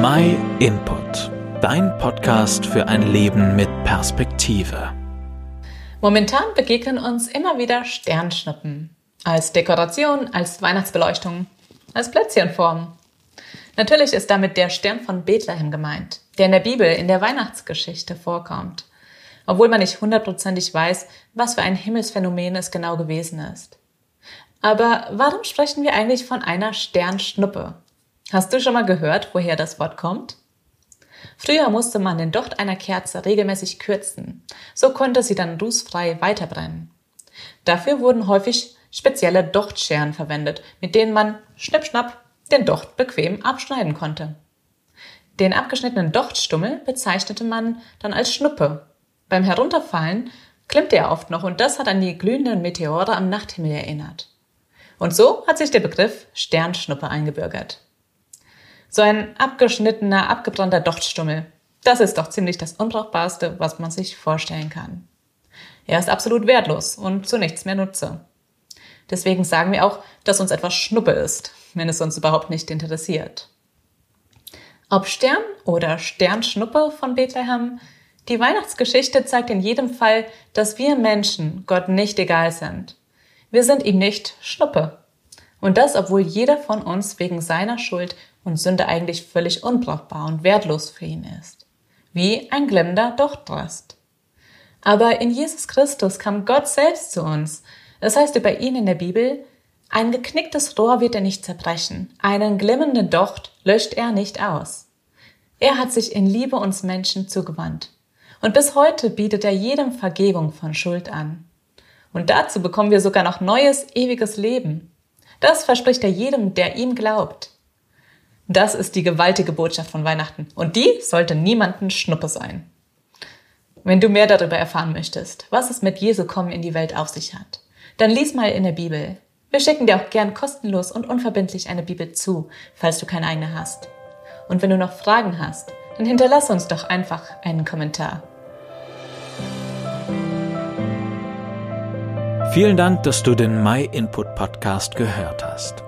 My Input, dein Podcast für ein Leben mit Perspektive. Momentan begegnen uns immer wieder Sternschnuppen. Als Dekoration, als Weihnachtsbeleuchtung, als Plätzchenform. Natürlich ist damit der Stern von Bethlehem gemeint, der in der Bibel in der Weihnachtsgeschichte vorkommt. Obwohl man nicht hundertprozentig weiß, was für ein Himmelsphänomen es genau gewesen ist. Aber warum sprechen wir eigentlich von einer Sternschnuppe? Hast du schon mal gehört, woher das Wort kommt? Früher musste man den Docht einer Kerze regelmäßig kürzen, so konnte sie dann rußfrei weiterbrennen. Dafür wurden häufig spezielle Dochtscheren verwendet, mit denen man schnippschnapp den Docht bequem abschneiden konnte. Den abgeschnittenen Dochtstummel bezeichnete man dann als Schnuppe. Beim Herunterfallen klimmte er oft noch und das hat an die glühenden Meteore am Nachthimmel erinnert. Und so hat sich der Begriff Sternschnuppe eingebürgert. So ein abgeschnittener, abgebrannter Dochtstummel. Das ist doch ziemlich das Unbrauchbarste, was man sich vorstellen kann. Er ist absolut wertlos und zu nichts mehr nutze. Deswegen sagen wir auch, dass uns etwas Schnuppe ist, wenn es uns überhaupt nicht interessiert. Ob Stern oder Sternschnuppe von Bethlehem, die Weihnachtsgeschichte zeigt in jedem Fall, dass wir Menschen Gott nicht egal sind. Wir sind ihm nicht Schnuppe. Und das, obwohl jeder von uns wegen seiner Schuld und Sünde eigentlich völlig unbrauchbar und wertlos für ihn ist. Wie ein glimmender Dochtrast. Aber in Jesus Christus kam Gott selbst zu uns. Das heißt über ihn in der Bibel, ein geknicktes Rohr wird er nicht zerbrechen, einen glimmenden Docht löscht er nicht aus. Er hat sich in Liebe uns Menschen zugewandt. Und bis heute bietet er jedem Vergebung von Schuld an. Und dazu bekommen wir sogar noch neues, ewiges Leben. Das verspricht er jedem, der ihm glaubt. Das ist die gewaltige Botschaft von Weihnachten. Und die sollte niemanden Schnuppe sein. Wenn du mehr darüber erfahren möchtest, was es mit Jesu Kommen in die Welt auf sich hat, dann lies mal in der Bibel. Wir schicken dir auch gern kostenlos und unverbindlich eine Bibel zu, falls du keine eigene hast. Und wenn du noch Fragen hast, dann hinterlass uns doch einfach einen Kommentar. Vielen Dank, dass du den My Input Podcast gehört hast.